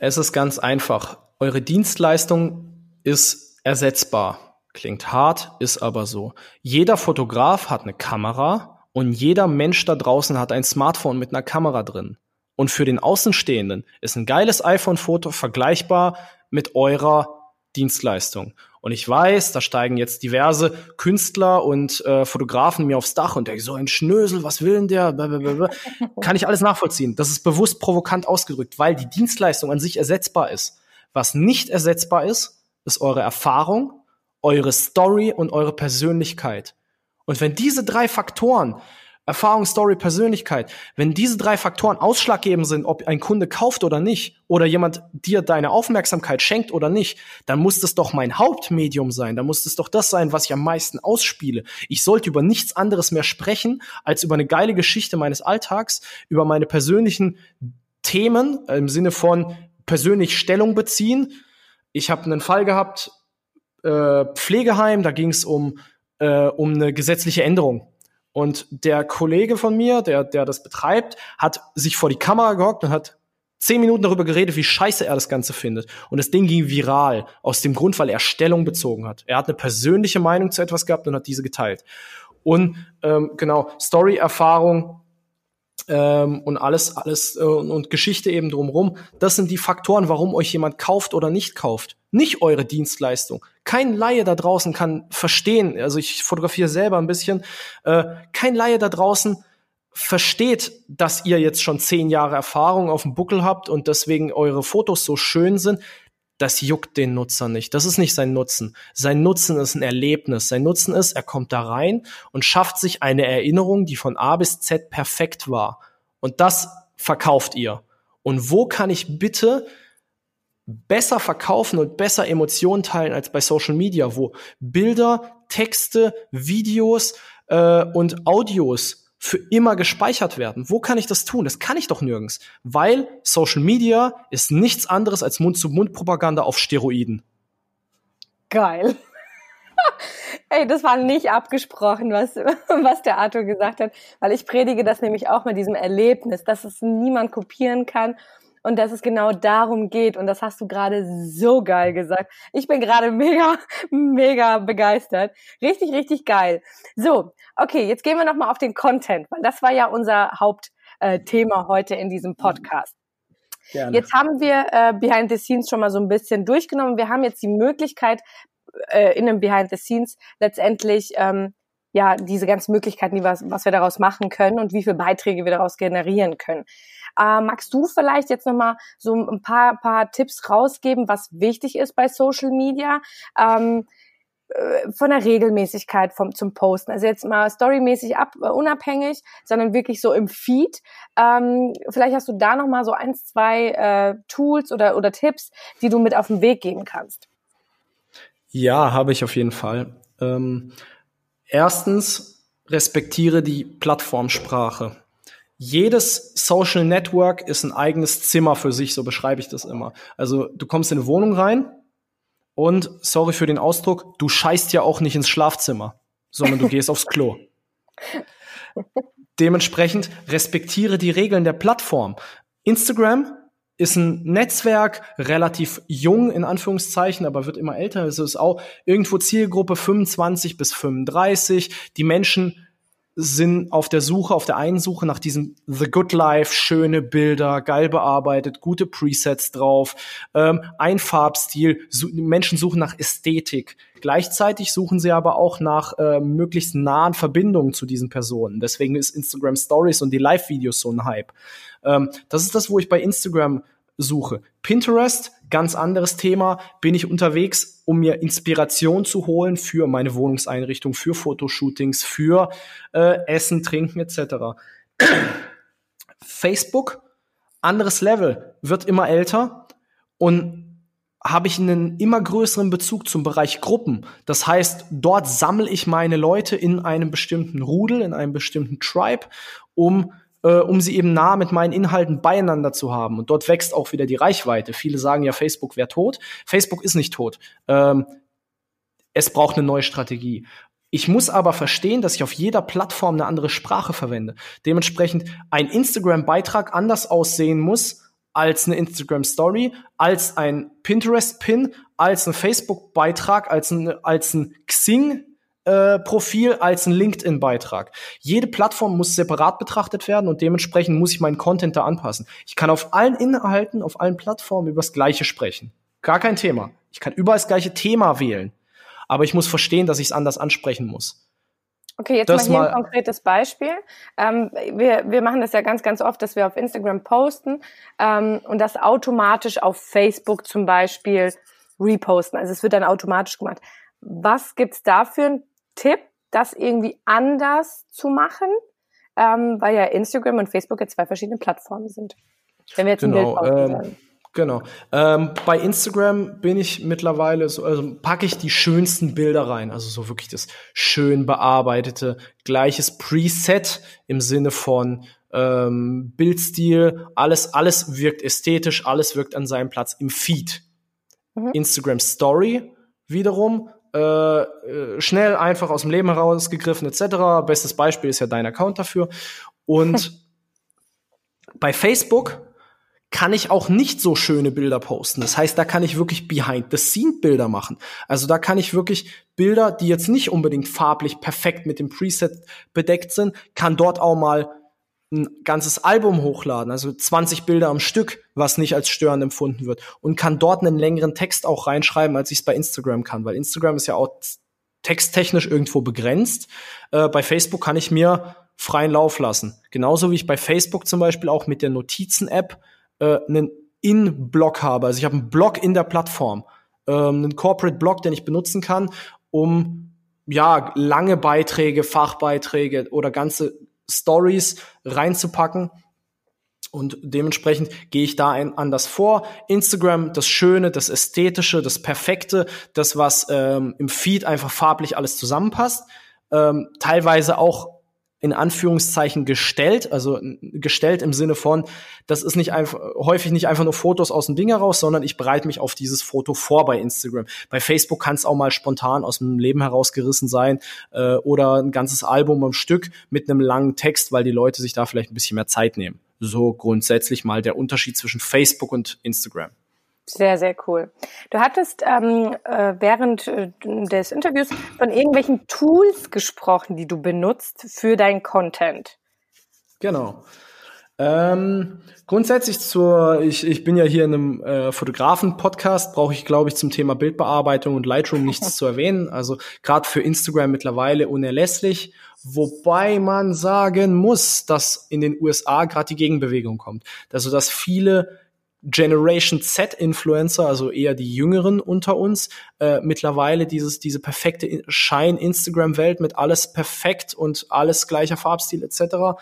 Es ist ganz einfach. Eure Dienstleistung ist ersetzbar. Klingt hart, ist aber so. Jeder Fotograf hat eine Kamera und jeder Mensch da draußen hat ein Smartphone mit einer Kamera drin. Und für den Außenstehenden ist ein geiles iPhone-Foto vergleichbar mit eurer Dienstleistung. Und ich weiß, da steigen jetzt diverse Künstler und äh, Fotografen mir aufs Dach und denken, so ein Schnösel, was will denn der? Blablabla. Kann ich alles nachvollziehen. Das ist bewusst provokant ausgedrückt, weil die Dienstleistung an sich ersetzbar ist. Was nicht ersetzbar ist, ist eure Erfahrung, eure Story und eure Persönlichkeit. Und wenn diese drei Faktoren Erfahrung, Story, Persönlichkeit. Wenn diese drei Faktoren ausschlaggebend sind, ob ein Kunde kauft oder nicht, oder jemand dir deine Aufmerksamkeit schenkt oder nicht, dann muss das doch mein Hauptmedium sein. Dann muss das doch das sein, was ich am meisten ausspiele. Ich sollte über nichts anderes mehr sprechen, als über eine geile Geschichte meines Alltags, über meine persönlichen Themen im Sinne von persönlich Stellung beziehen. Ich habe einen Fall gehabt, äh, Pflegeheim, da ging es um, äh, um eine gesetzliche Änderung und der Kollege von mir, der, der das betreibt, hat sich vor die Kamera gehockt und hat zehn Minuten darüber geredet, wie scheiße er das Ganze findet. Und das Ding ging viral, aus dem Grund, weil er Stellung bezogen hat. Er hat eine persönliche Meinung zu etwas gehabt und hat diese geteilt. Und ähm, genau, Story-Erfahrung ähm, und alles, alles äh, und Geschichte eben drumherum, das sind die Faktoren, warum euch jemand kauft oder nicht kauft. Nicht eure Dienstleistung. Kein Laie da draußen kann verstehen, also ich fotografiere selber ein bisschen, äh, kein Laie da draußen versteht, dass ihr jetzt schon zehn Jahre Erfahrung auf dem Buckel habt und deswegen eure Fotos so schön sind. Das juckt den Nutzer nicht. Das ist nicht sein Nutzen. Sein Nutzen ist ein Erlebnis. Sein Nutzen ist, er kommt da rein und schafft sich eine Erinnerung, die von A bis Z perfekt war. Und das verkauft ihr. Und wo kann ich bitte besser verkaufen und besser Emotionen teilen als bei Social Media, wo Bilder, Texte, Videos äh, und Audios für immer gespeichert werden. Wo kann ich das tun? Das kann ich doch nirgends, weil Social Media ist nichts anderes als Mund-zu-Mund-Propaganda auf Steroiden. Geil. Ey, das war nicht abgesprochen, was, was der Arthur gesagt hat, weil ich predige das nämlich auch mit diesem Erlebnis, dass es niemand kopieren kann und dass es genau darum geht. Und das hast du gerade so geil gesagt. Ich bin gerade mega, mega begeistert. Richtig, richtig geil. So, okay, jetzt gehen wir nochmal auf den Content, weil das war ja unser Hauptthema äh, heute in diesem Podcast. Gerne. Jetzt haben wir äh, Behind the Scenes schon mal so ein bisschen durchgenommen. Wir haben jetzt die Möglichkeit, äh, in einem Behind the Scenes letztendlich ähm, ja diese ganzen Möglichkeiten, die was, was wir daraus machen können und wie viele Beiträge wir daraus generieren können. Äh, magst du vielleicht jetzt nochmal so ein paar, paar Tipps rausgeben, was wichtig ist bei Social Media? Ähm, äh, von der Regelmäßigkeit vom, zum Posten. Also jetzt mal storymäßig ab, uh, unabhängig, sondern wirklich so im Feed. Ähm, vielleicht hast du da noch mal so eins, zwei äh, Tools oder, oder Tipps, die du mit auf den Weg geben kannst. Ja, habe ich auf jeden Fall. Ähm, erstens, respektiere die Plattformsprache jedes Social Network ist ein eigenes Zimmer für sich, so beschreibe ich das immer. Also du kommst in eine Wohnung rein und, sorry für den Ausdruck, du scheißt ja auch nicht ins Schlafzimmer, sondern du gehst aufs Klo. Dementsprechend respektiere die Regeln der Plattform. Instagram ist ein Netzwerk, relativ jung in Anführungszeichen, aber wird immer älter. Es ist auch irgendwo Zielgruppe 25 bis 35. Die Menschen sind auf der Suche, auf der einen Suche nach diesem The Good Life, schöne Bilder, geil bearbeitet, gute Presets drauf, ähm, ein Farbstil. So, Menschen suchen nach Ästhetik. Gleichzeitig suchen sie aber auch nach äh, möglichst nahen Verbindungen zu diesen Personen. Deswegen ist Instagram Stories und die Live-Videos so ein Hype. Ähm, das ist das, wo ich bei Instagram suche. Pinterest, ganz anderes Thema, bin ich unterwegs, um mir Inspiration zu holen für meine Wohnungseinrichtung, für Fotoshootings, für äh, Essen, Trinken etc. Facebook, anderes Level, wird immer älter und habe ich einen immer größeren Bezug zum Bereich Gruppen. Das heißt, dort sammle ich meine Leute in einem bestimmten Rudel, in einem bestimmten Tribe, um äh, um sie eben nah mit meinen Inhalten beieinander zu haben. Und dort wächst auch wieder die Reichweite. Viele sagen ja, Facebook wäre tot. Facebook ist nicht tot. Ähm, es braucht eine neue Strategie. Ich muss aber verstehen, dass ich auf jeder Plattform eine andere Sprache verwende. Dementsprechend ein Instagram-Beitrag anders aussehen muss als eine Instagram Story, als ein Pinterest Pin, als ein Facebook Beitrag, als ein, als ein Xing äh, Profil als ein LinkedIn-Beitrag. Jede Plattform muss separat betrachtet werden und dementsprechend muss ich meinen Content da anpassen. Ich kann auf allen Inhalten, auf allen Plattformen über das Gleiche sprechen. Gar kein Thema. Ich kann überall das gleiche Thema wählen. Aber ich muss verstehen, dass ich es anders ansprechen muss. Okay, jetzt das mal hier ein konkretes Beispiel. Ähm, wir, wir machen das ja ganz, ganz oft, dass wir auf Instagram posten ähm, und das automatisch auf Facebook zum Beispiel reposten. Also es wird dann automatisch gemacht. Was gibt's da für einen Tipp, das irgendwie anders zu machen? Ähm, weil ja Instagram und Facebook ja zwei verschiedene Plattformen sind. Wenn wir jetzt genau, ein Bild ähm, Genau. Ähm, bei Instagram bin ich mittlerweile so, also packe ich die schönsten Bilder rein, also so wirklich das schön bearbeitete, gleiches Preset im Sinne von ähm, Bildstil, alles, alles wirkt ästhetisch, alles wirkt an seinem Platz im Feed. Mhm. Instagram Story wiederum äh, äh schnell, einfach aus dem Leben herausgegriffen etc. Bestes Beispiel ist ja dein Account dafür. Und bei Facebook kann ich auch nicht so schöne Bilder posten. Das heißt, da kann ich wirklich Behind-the-Scene-Bilder machen. Also da kann ich wirklich Bilder, die jetzt nicht unbedingt farblich perfekt mit dem Preset bedeckt sind, kann dort auch mal ein ganzes Album hochladen, also 20 Bilder am Stück, was nicht als störend empfunden wird und kann dort einen längeren Text auch reinschreiben, als ich es bei Instagram kann, weil Instagram ist ja auch texttechnisch irgendwo begrenzt. Äh, bei Facebook kann ich mir freien Lauf lassen. Genauso wie ich bei Facebook zum Beispiel auch mit der Notizen-App äh, einen In-Block habe. Also ich habe einen Block in der Plattform, ähm, einen Corporate-Block, den ich benutzen kann, um ja lange Beiträge, Fachbeiträge oder ganze Stories reinzupacken. Und dementsprechend gehe ich da ein, anders vor. Instagram, das Schöne, das Ästhetische, das Perfekte, das, was ähm, im Feed einfach farblich alles zusammenpasst. Ähm, teilweise auch in Anführungszeichen gestellt, also gestellt im Sinne von, das ist nicht einfach, häufig nicht einfach nur Fotos aus dem Ding heraus, sondern ich bereite mich auf dieses Foto vor bei Instagram. Bei Facebook kann es auch mal spontan aus dem Leben herausgerissen sein äh, oder ein ganzes Album am Stück mit einem langen Text, weil die Leute sich da vielleicht ein bisschen mehr Zeit nehmen. So grundsätzlich mal der Unterschied zwischen Facebook und Instagram. Sehr, sehr cool. Du hattest ähm, äh, während äh, des Interviews von irgendwelchen Tools gesprochen, die du benutzt für dein Content. Genau. Ähm, grundsätzlich zur, ich, ich bin ja hier in einem äh, Fotografen-Podcast, brauche ich, glaube ich, zum Thema Bildbearbeitung und Lightroom nichts zu erwähnen. Also gerade für Instagram mittlerweile unerlässlich, wobei man sagen muss, dass in den USA gerade die Gegenbewegung kommt. Also dass viele Generation Z-Influencer, also eher die Jüngeren unter uns, äh, mittlerweile dieses, diese perfekte Schein-Instagram-Welt mit alles perfekt und alles gleicher Farbstil etc.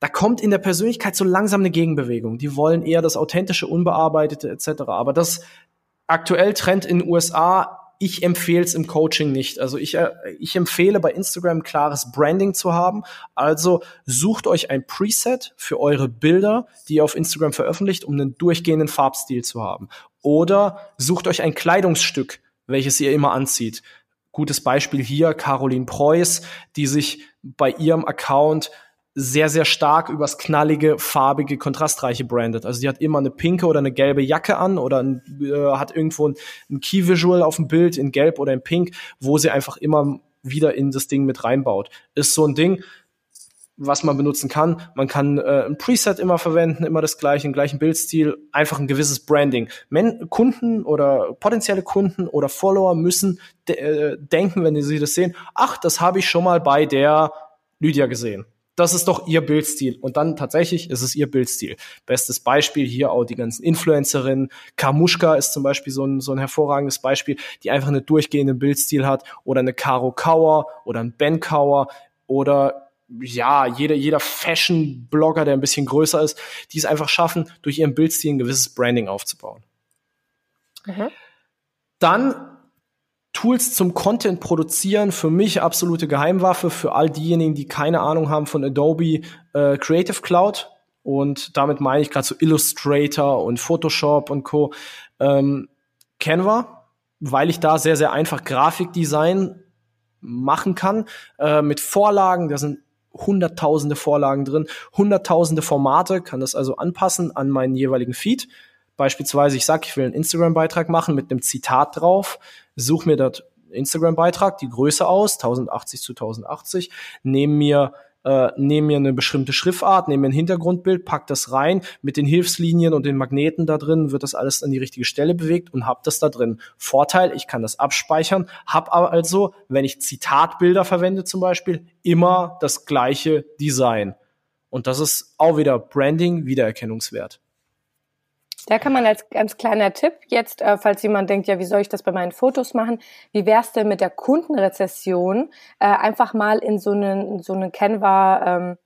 Da kommt in der Persönlichkeit so langsam eine Gegenbewegung. Die wollen eher das authentische, unbearbeitete etc. Aber das aktuell Trend in den USA ich empfehle es im Coaching nicht. Also ich, äh, ich empfehle bei Instagram klares Branding zu haben. Also sucht euch ein Preset für eure Bilder, die ihr auf Instagram veröffentlicht, um einen durchgehenden Farbstil zu haben. Oder sucht euch ein Kleidungsstück, welches ihr immer anzieht. Gutes Beispiel hier, Caroline Preuß, die sich bei ihrem Account sehr, sehr stark übers knallige, farbige, kontrastreiche brandet. Also die hat immer eine pinke oder eine gelbe Jacke an oder ein, äh, hat irgendwo ein, ein Key-Visual auf dem Bild in gelb oder in pink, wo sie einfach immer wieder in das Ding mit reinbaut. Ist so ein Ding, was man benutzen kann. Man kann äh, ein Preset immer verwenden, immer das gleiche, den gleichen Bildstil, einfach ein gewisses Branding. Men Kunden oder potenzielle Kunden oder Follower müssen de äh, denken, wenn sie das sehen, ach, das habe ich schon mal bei der Lydia gesehen das ist doch ihr Bildstil. Und dann tatsächlich ist es ihr Bildstil. Bestes Beispiel hier auch die ganzen Influencerinnen. Kamushka ist zum Beispiel so ein, so ein hervorragendes Beispiel, die einfach einen durchgehenden Bildstil hat. Oder eine Caro Kauer oder ein Ben Kauer oder ja, jeder, jeder Fashion-Blogger, der ein bisschen größer ist, die es einfach schaffen, durch ihren Bildstil ein gewisses Branding aufzubauen. Mhm. Dann Tools zum Content produzieren für mich absolute Geheimwaffe für all diejenigen, die keine Ahnung haben von Adobe äh, Creative Cloud. Und damit meine ich gerade so Illustrator und Photoshop und Co. Ähm, Canva, weil ich da sehr, sehr einfach Grafikdesign machen kann äh, mit Vorlagen. Da sind hunderttausende Vorlagen drin, hunderttausende Formate, kann das also anpassen an meinen jeweiligen Feed. Beispielsweise, ich sage, ich will einen Instagram-Beitrag machen mit einem Zitat drauf, suche mir dort Instagram-Beitrag, die Größe aus, 1080 zu 1080, nehme mir äh, nehme mir eine bestimmte Schriftart, nehme mir ein Hintergrundbild, pack das rein, mit den Hilfslinien und den Magneten da drin wird das alles an die richtige Stelle bewegt und hab das da drin. Vorteil, ich kann das abspeichern, hab aber also, wenn ich Zitatbilder verwende zum Beispiel, immer das gleiche Design. Und das ist auch wieder Branding, Wiedererkennungswert. Da kann man als ganz kleiner Tipp jetzt, äh, falls jemand denkt, ja, wie soll ich das bei meinen Fotos machen? Wie wär's denn mit der Kundenrezession? Äh, einfach mal in so einen, in so einen Canva, ähm,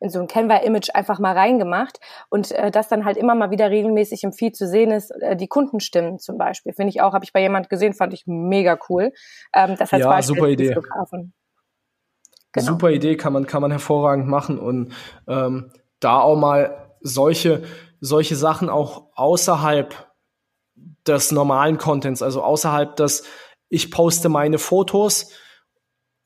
in so ein Canva-Image einfach mal reingemacht und äh, das dann halt immer mal wieder regelmäßig im Feed zu sehen ist, äh, die Kundenstimmen zum Beispiel. Finde ich auch, habe ich bei jemand gesehen, fand ich mega cool. Ähm, das heißt ja, Beispiel super Idee. Genau. Super Idee, kann man, kann man hervorragend machen und ähm, da auch mal solche solche Sachen auch außerhalb des normalen Contents, also außerhalb des, ich poste meine Fotos,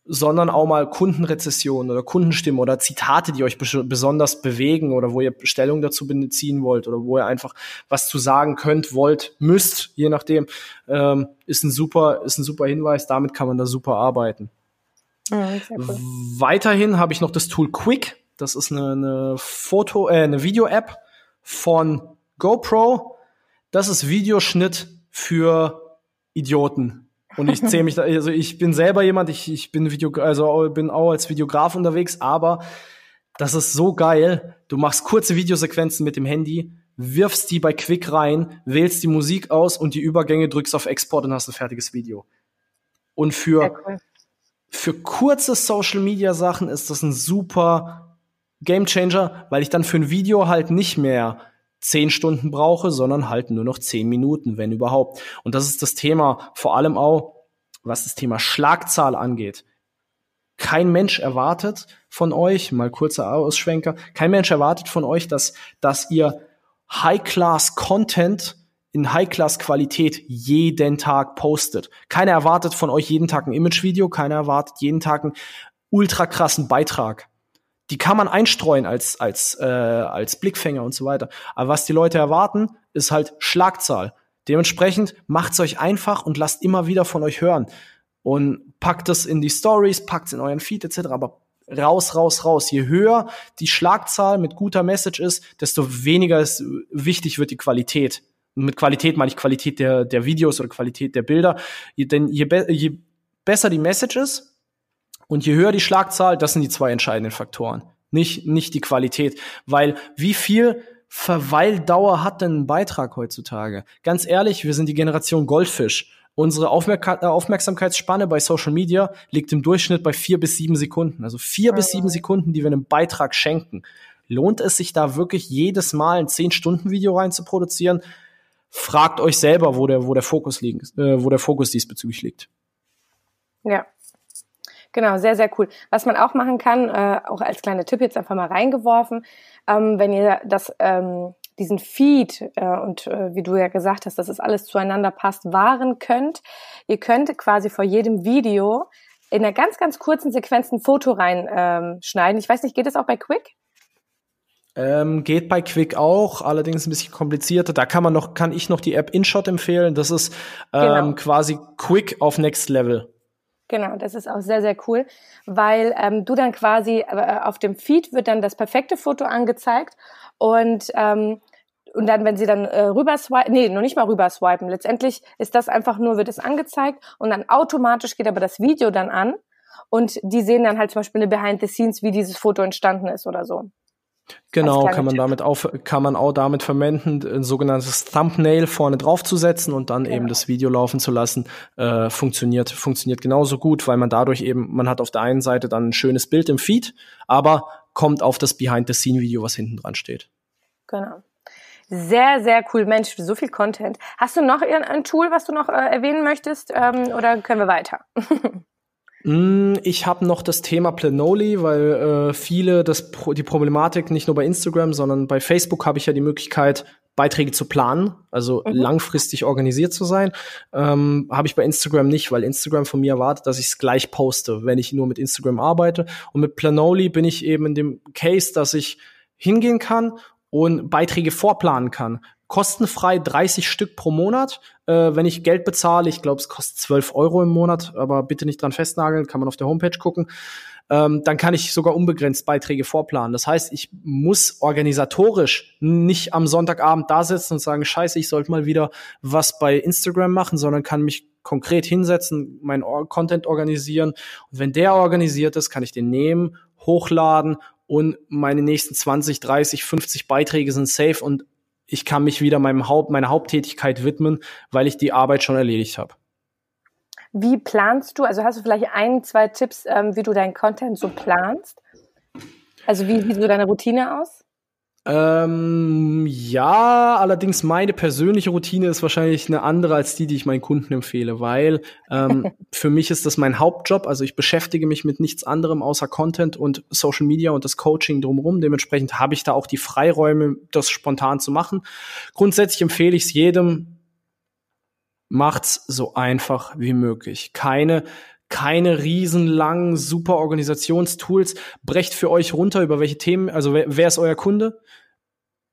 sondern auch mal Kundenrezessionen oder Kundenstimmen oder Zitate, die euch besonders bewegen oder wo ihr Stellung dazu beziehen wollt oder wo ihr einfach was zu sagen könnt, wollt, müsst, je nachdem, ähm, ist ein super, ist ein super Hinweis. Damit kann man da super arbeiten. Ja, cool. Weiterhin habe ich noch das Tool Quick. Das ist eine, eine Foto, äh, eine Video-App von GoPro. Das ist Videoschnitt für Idioten. Und ich zähle mich da, also ich bin selber jemand, ich, ich bin Video, also bin auch als Videograf unterwegs, aber das ist so geil. Du machst kurze Videosequenzen mit dem Handy, wirfst die bei Quick rein, wählst die Musik aus und die Übergänge drückst auf Export und hast ein fertiges Video. Und für, cool. für kurze Social Media Sachen ist das ein super Gamechanger, weil ich dann für ein Video halt nicht mehr zehn Stunden brauche, sondern halt nur noch zehn Minuten, wenn überhaupt. Und das ist das Thema, vor allem auch, was das Thema Schlagzahl angeht. Kein Mensch erwartet von euch, mal kurzer Ausschwenker, kein Mensch erwartet von euch, dass, dass ihr High-Class-Content in High-Class-Qualität jeden Tag postet. Keiner erwartet von euch jeden Tag ein Image-Video, keiner erwartet jeden Tag einen ultra krassen Beitrag die kann man einstreuen als, als, äh, als Blickfänger und so weiter. Aber was die Leute erwarten, ist halt Schlagzahl. Dementsprechend macht's euch einfach und lasst immer wieder von euch hören. Und packt es in die Stories, packt es in euren Feed etc. Aber raus, raus, raus. Je höher die Schlagzahl mit guter Message ist, desto weniger ist, wichtig wird die Qualität. Und mit Qualität meine ich Qualität der, der Videos oder Qualität der Bilder. Denn je, be je besser die Message ist, und je höher die Schlagzahl, das sind die zwei entscheidenden Faktoren. Nicht, nicht die Qualität. Weil wie viel Verweildauer hat denn ein Beitrag heutzutage? Ganz ehrlich, wir sind die Generation Goldfisch. Unsere Aufmerk äh, Aufmerksamkeitsspanne bei Social Media liegt im Durchschnitt bei vier bis sieben Sekunden. Also vier ja. bis sieben Sekunden, die wir einem Beitrag schenken. Lohnt es sich da wirklich jedes Mal ein zehn Stunden Video rein zu produzieren? Fragt euch selber, wo der, wo der Fokus liegt, äh, wo der Fokus diesbezüglich liegt. Ja, Genau, sehr, sehr cool. Was man auch machen kann, äh, auch als kleiner Tipp jetzt einfach mal reingeworfen, ähm, wenn ihr das, ähm, diesen Feed äh, und äh, wie du ja gesagt hast, dass es alles zueinander passt, wahren könnt. Ihr könnt quasi vor jedem Video in einer ganz, ganz kurzen Sequenz ein Foto reinschneiden. Ähm, ich weiß nicht, geht das auch bei Quick? Ähm, geht bei Quick auch, allerdings ein bisschen komplizierter. Da kann man noch, kann ich noch die App InShot empfehlen. Das ist ähm, genau. quasi Quick auf Next Level. Genau, das ist auch sehr, sehr cool, weil ähm, du dann quasi äh, auf dem Feed wird dann das perfekte Foto angezeigt und ähm, und dann, wenn sie dann äh, rüber swipen, nee, noch nicht mal rüber swipen, letztendlich ist das einfach nur, wird es angezeigt und dann automatisch geht aber das Video dann an und die sehen dann halt zum Beispiel eine Behind the Scenes, wie dieses Foto entstanden ist oder so. Genau, kann man Tipp. damit auch, kann man auch damit verwenden, ein sogenanntes Thumbnail vorne drauf zu setzen und dann genau. eben das Video laufen zu lassen. Äh, funktioniert, funktioniert genauso gut, weil man dadurch eben, man hat auf der einen Seite dann ein schönes Bild im Feed, aber kommt auf das Behind-the-Scene-Video, was hinten dran steht. Genau. Sehr, sehr cool. Mensch, so viel Content. Hast du noch ein Tool, was du noch äh, erwähnen möchtest, ähm, oder können wir weiter? Mm, ich habe noch das Thema Planoli, weil äh, viele das die Problematik nicht nur bei Instagram, sondern bei Facebook habe ich ja die Möglichkeit, Beiträge zu planen, also mhm. langfristig organisiert zu sein. Ähm, Habe ich bei Instagram nicht, weil Instagram von mir erwartet, dass ich es gleich poste, wenn ich nur mit Instagram arbeite. Und mit Planoli bin ich eben in dem Case, dass ich hingehen kann und Beiträge vorplanen kann. Kostenfrei 30 Stück pro Monat. Äh, wenn ich Geld bezahle, ich glaube, es kostet 12 Euro im Monat, aber bitte nicht dran festnageln, kann man auf der Homepage gucken. Ähm, dann kann ich sogar unbegrenzt Beiträge vorplanen. Das heißt, ich muss organisatorisch nicht am Sonntagabend da sitzen und sagen, scheiße, ich sollte mal wieder was bei Instagram machen, sondern kann mich konkret hinsetzen, meinen Content organisieren. Und wenn der organisiert ist, kann ich den nehmen, hochladen und meine nächsten 20, 30, 50 Beiträge sind safe und ich kann mich wieder meinem Haupt, meiner Haupttätigkeit widmen, weil ich die Arbeit schon erledigt habe. Wie planst du? Also hast du vielleicht ein, zwei Tipps, ähm, wie du deinen Content so planst? Also wie sieht so deine Routine aus? Ähm, ja, allerdings meine persönliche Routine ist wahrscheinlich eine andere als die, die ich meinen Kunden empfehle, weil ähm, für mich ist das mein Hauptjob. Also ich beschäftige mich mit nichts anderem außer Content und Social Media und das Coaching drumherum. Dementsprechend habe ich da auch die Freiräume, das spontan zu machen. Grundsätzlich empfehle ich es jedem, macht's so einfach wie möglich. Keine keine riesenlangen super Organisationstools. Brecht für euch runter, über welche Themen, also wer, wer ist euer Kunde?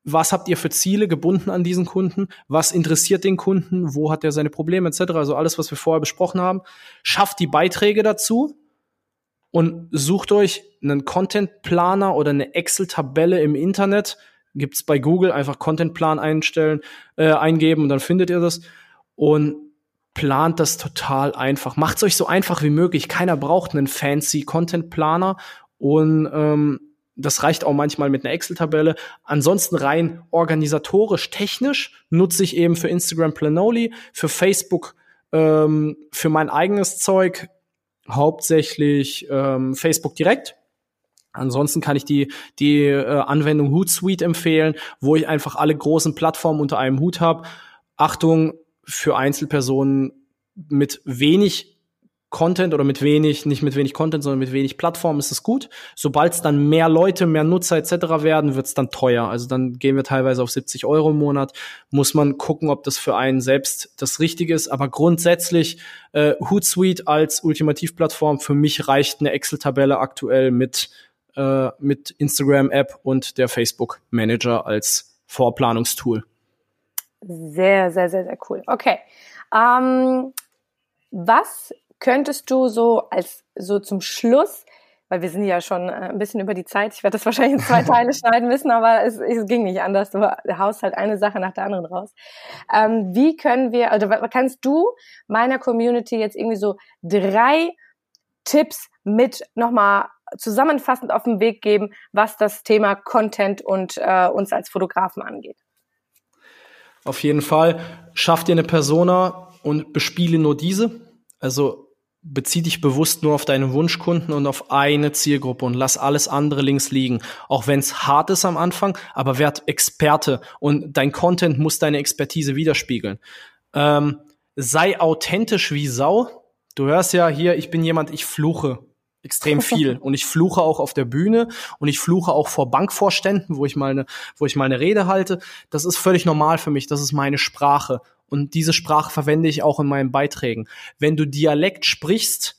Was habt ihr für Ziele gebunden an diesen Kunden? Was interessiert den Kunden? Wo hat er seine Probleme etc.? Also alles, was wir vorher besprochen haben. Schafft die Beiträge dazu und sucht euch einen Content-Planer oder eine Excel-Tabelle im Internet. Gibt's bei Google einfach Content-Plan einstellen, äh, eingeben und dann findet ihr das. Und plant das total einfach. Macht es euch so einfach wie möglich. Keiner braucht einen fancy Content Planer und ähm, das reicht auch manchmal mit einer Excel-Tabelle. Ansonsten rein organisatorisch, technisch nutze ich eben für Instagram Planoli, für Facebook, ähm, für mein eigenes Zeug hauptsächlich ähm, Facebook direkt. Ansonsten kann ich die, die äh, Anwendung Hootsuite empfehlen, wo ich einfach alle großen Plattformen unter einem Hut habe. Achtung, für Einzelpersonen mit wenig Content oder mit wenig, nicht mit wenig Content, sondern mit wenig Plattform ist es gut. Sobald es dann mehr Leute, mehr Nutzer etc. werden, wird es dann teuer. Also dann gehen wir teilweise auf 70 Euro im Monat. Muss man gucken, ob das für einen selbst das Richtige ist. Aber grundsätzlich äh, Hootsuite als Ultimativplattform für mich reicht eine Excel-Tabelle aktuell mit äh, mit Instagram-App und der Facebook Manager als Vorplanungstool. Sehr, sehr, sehr, sehr cool. Okay. Ähm, was könntest du so als so zum Schluss, weil wir sind ja schon äh, ein bisschen über die Zeit, ich werde das wahrscheinlich in zwei Teile schneiden müssen, aber es, es ging nicht anders. Du haust halt eine Sache nach der anderen raus. Ähm, wie können wir, also kannst du meiner Community jetzt irgendwie so drei Tipps mit nochmal zusammenfassend auf den Weg geben, was das Thema Content und äh, uns als Fotografen angeht? Auf jeden Fall. Schaff dir eine Persona und bespiele nur diese. Also bezieh dich bewusst nur auf deinen Wunschkunden und auf eine Zielgruppe und lass alles andere links liegen. Auch wenn es hart ist am Anfang, aber werd Experte und dein Content muss deine Expertise widerspiegeln. Ähm, sei authentisch wie Sau. Du hörst ja hier, ich bin jemand, ich fluche extrem viel und ich fluche auch auf der Bühne und ich fluche auch vor Bankvorständen, wo ich mal eine, wo ich mal eine Rede halte. Das ist völlig normal für mich. Das ist meine Sprache und diese Sprache verwende ich auch in meinen Beiträgen. Wenn du Dialekt sprichst,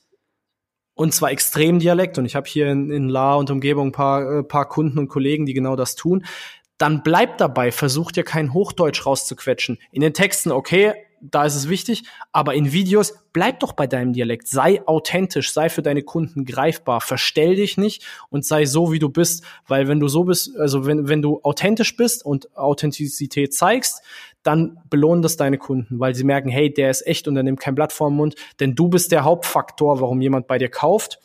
und zwar extrem Dialekt, und ich habe hier in, in La und Umgebung ein paar, äh, paar Kunden und Kollegen, die genau das tun, dann bleib dabei, versuch dir kein Hochdeutsch rauszuquetschen. In den Texten, okay, da ist es wichtig, aber in Videos bleib doch bei deinem Dialekt, sei authentisch, sei für deine Kunden greifbar, verstell dich nicht und sei so, wie du bist, weil wenn du so bist, also wenn, wenn du authentisch bist und Authentizität zeigst, dann belohnen das deine Kunden, weil sie merken, hey, der ist echt und er nimmt kein Blatt vor den Mund, denn du bist der Hauptfaktor, warum jemand bei dir kauft.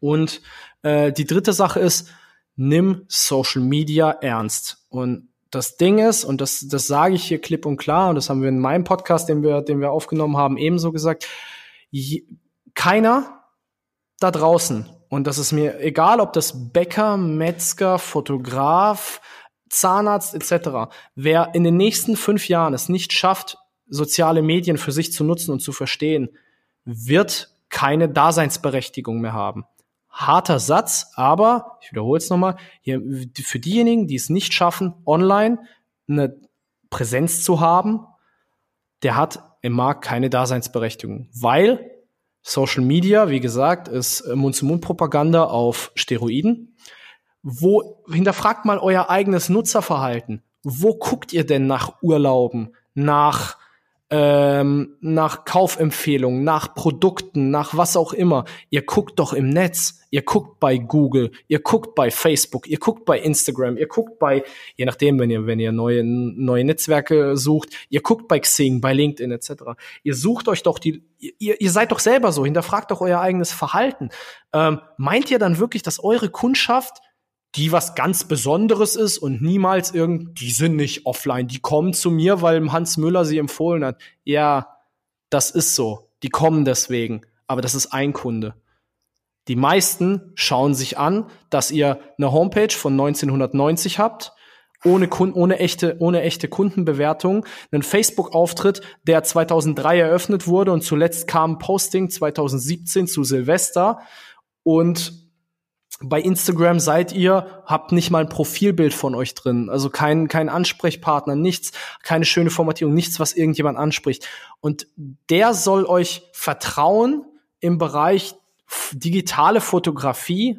Und äh, die dritte Sache ist, nimm Social Media ernst. Und das Ding ist, und das, das sage ich hier klipp und klar, und das haben wir in meinem Podcast, den wir, den wir aufgenommen haben, ebenso gesagt, je, keiner da draußen, und das ist mir egal, ob das Bäcker, Metzger, Fotograf, Zahnarzt etc., wer in den nächsten fünf Jahren es nicht schafft, soziale Medien für sich zu nutzen und zu verstehen, wird keine Daseinsberechtigung mehr haben harter Satz, aber ich wiederhole es nochmal, hier, für diejenigen, die es nicht schaffen, online eine Präsenz zu haben, der hat im Markt keine Daseinsberechtigung, weil Social Media, wie gesagt, ist Mund-zu-Mund-Propaganda auf Steroiden. Wo hinterfragt mal euer eigenes Nutzerverhalten. Wo guckt ihr denn nach Urlauben, nach ähm, nach Kaufempfehlungen, nach Produkten, nach was auch immer. Ihr guckt doch im Netz, ihr guckt bei Google, ihr guckt bei Facebook, ihr guckt bei Instagram, ihr guckt bei, je nachdem, wenn ihr, wenn ihr neue, neue Netzwerke sucht, ihr guckt bei Xing, bei LinkedIn etc. Ihr sucht euch doch die, ihr, ihr seid doch selber so, hinterfragt doch euer eigenes Verhalten. Ähm, meint ihr dann wirklich, dass eure Kundschaft die was ganz Besonderes ist und niemals irgend, die sind nicht offline, die kommen zu mir, weil Hans Müller sie empfohlen hat. Ja, das ist so. Die kommen deswegen. Aber das ist ein Kunde. Die meisten schauen sich an, dass ihr eine Homepage von 1990 habt, ohne, Kunden, ohne, echte, ohne echte Kundenbewertung, einen Facebook-Auftritt, der 2003 eröffnet wurde und zuletzt kam Posting 2017 zu Silvester und bei Instagram seid ihr, habt nicht mal ein Profilbild von euch drin, also kein, kein Ansprechpartner, nichts, keine schöne Formatierung, nichts, was irgendjemand anspricht. Und der soll euch vertrauen im Bereich digitale Fotografie,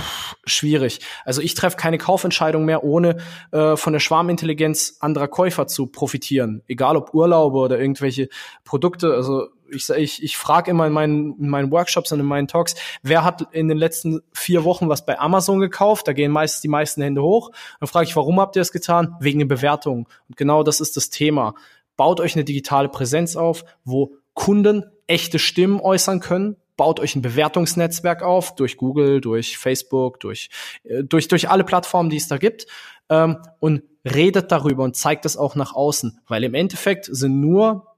Pff, schwierig. Also ich treffe keine Kaufentscheidung mehr, ohne äh, von der Schwarmintelligenz anderer Käufer zu profitieren. Egal ob Urlaube oder irgendwelche Produkte. Also ich, ich, ich frage immer in meinen, in meinen Workshops und in meinen Talks, wer hat in den letzten vier Wochen was bei Amazon gekauft? Da gehen meistens die meisten Hände hoch. Dann frage ich, warum habt ihr das getan? Wegen den Bewertungen. Und genau das ist das Thema. Baut euch eine digitale Präsenz auf, wo Kunden echte Stimmen äußern können, baut euch ein Bewertungsnetzwerk auf durch Google, durch Facebook, durch, äh, durch, durch alle Plattformen, die es da gibt ähm, und redet darüber und zeigt es auch nach außen, weil im Endeffekt sind nur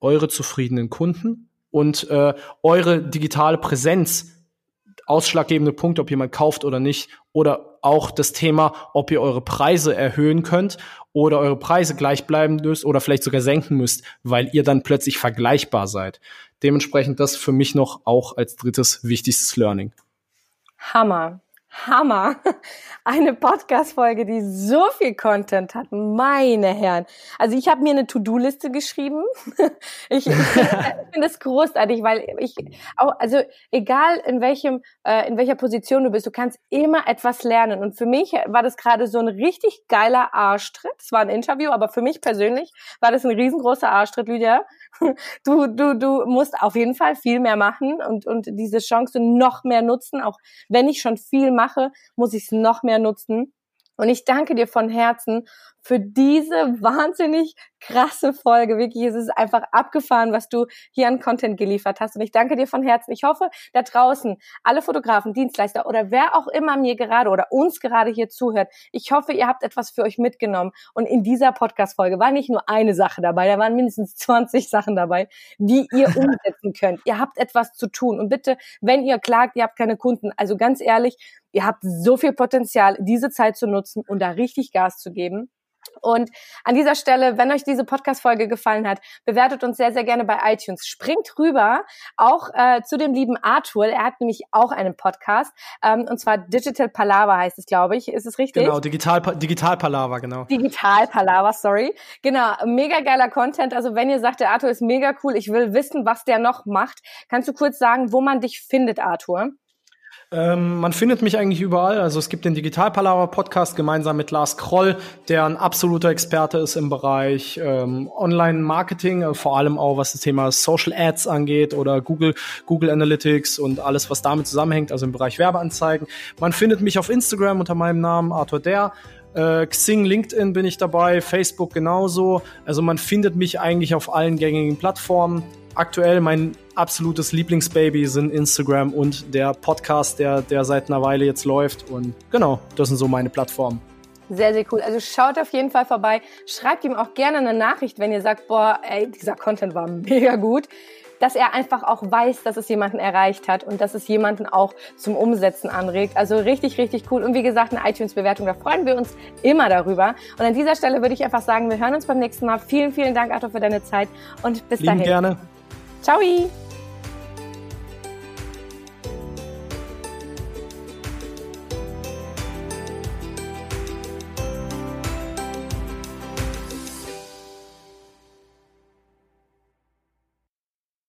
eure zufriedenen Kunden und äh, eure digitale Präsenz ausschlaggebende Punkte, ob jemand kauft oder nicht, oder auch das Thema, ob ihr eure Preise erhöhen könnt oder eure Preise gleich bleiben müsst oder vielleicht sogar senken müsst, weil ihr dann plötzlich vergleichbar seid. Dementsprechend das für mich noch auch als drittes wichtigstes Learning. Hammer. Hammer. Eine Podcast-Folge, die so viel Content hat. Meine Herren. Also ich habe mir eine To-Do-Liste geschrieben. Ich, ich finde es großartig, weil ich auch, also egal in welchem, äh, in welcher Position du bist, du kannst immer etwas lernen. Und für mich war das gerade so ein richtig geiler Arschtritt. Es war ein Interview, aber für mich persönlich war das ein riesengroßer Arschtritt, Lydia. Du, du, du musst auf jeden Fall viel mehr machen und, und diese Chance noch mehr nutzen. Auch wenn ich schon viel mache, muss ich es noch mehr nutzen. Und ich danke dir von Herzen für diese wahnsinnig krasse Folge. Wirklich, es ist einfach abgefahren, was du hier an Content geliefert hast. Und ich danke dir von Herzen. Ich hoffe, da draußen, alle Fotografen, Dienstleister oder wer auch immer mir gerade oder uns gerade hier zuhört, ich hoffe, ihr habt etwas für euch mitgenommen. Und in dieser Podcast-Folge war nicht nur eine Sache dabei, da waren mindestens 20 Sachen dabei, die ihr umsetzen könnt. Ihr habt etwas zu tun. Und bitte, wenn ihr klagt, ihr habt keine Kunden, also ganz ehrlich, ihr habt so viel Potenzial, diese Zeit zu nutzen und da richtig Gas zu geben. Und an dieser Stelle, wenn euch diese Podcast-Folge gefallen hat, bewertet uns sehr, sehr gerne bei iTunes. Springt rüber auch äh, zu dem lieben Arthur. Er hat nämlich auch einen Podcast. Ähm, und zwar Digital Palaver heißt es, glaube ich. Ist es richtig? Genau, Digital, Digital Palaver, genau. Digital Palaver, sorry. Genau, mega geiler Content. Also wenn ihr sagt, der Arthur ist mega cool, ich will wissen, was der noch macht, kannst du kurz sagen, wo man dich findet, Arthur? Ähm, man findet mich eigentlich überall. Also es gibt den Digital Palaver Podcast gemeinsam mit Lars Kroll, der ein absoluter Experte ist im Bereich ähm, Online-Marketing, äh, vor allem auch was das Thema Social Ads angeht oder Google, Google Analytics und alles, was damit zusammenhängt, also im Bereich Werbeanzeigen. Man findet mich auf Instagram unter meinem Namen Arthur Der. Äh, Xing, LinkedIn bin ich dabei, Facebook genauso. Also man findet mich eigentlich auf allen gängigen Plattformen aktuell mein absolutes Lieblingsbaby sind Instagram und der Podcast, der, der seit einer Weile jetzt läuft. Und genau, das sind so meine Plattformen. Sehr, sehr cool. Also schaut auf jeden Fall vorbei. Schreibt ihm auch gerne eine Nachricht, wenn ihr sagt, boah, ey, dieser Content war mega gut. Dass er einfach auch weiß, dass es jemanden erreicht hat und dass es jemanden auch zum Umsetzen anregt. Also richtig, richtig cool. Und wie gesagt, eine iTunes-Bewertung, da freuen wir uns immer darüber. Und an dieser Stelle würde ich einfach sagen, wir hören uns beim nächsten Mal. Vielen, vielen Dank, Arthur, für deine Zeit und bis Lieben dahin. gerne. Ciao!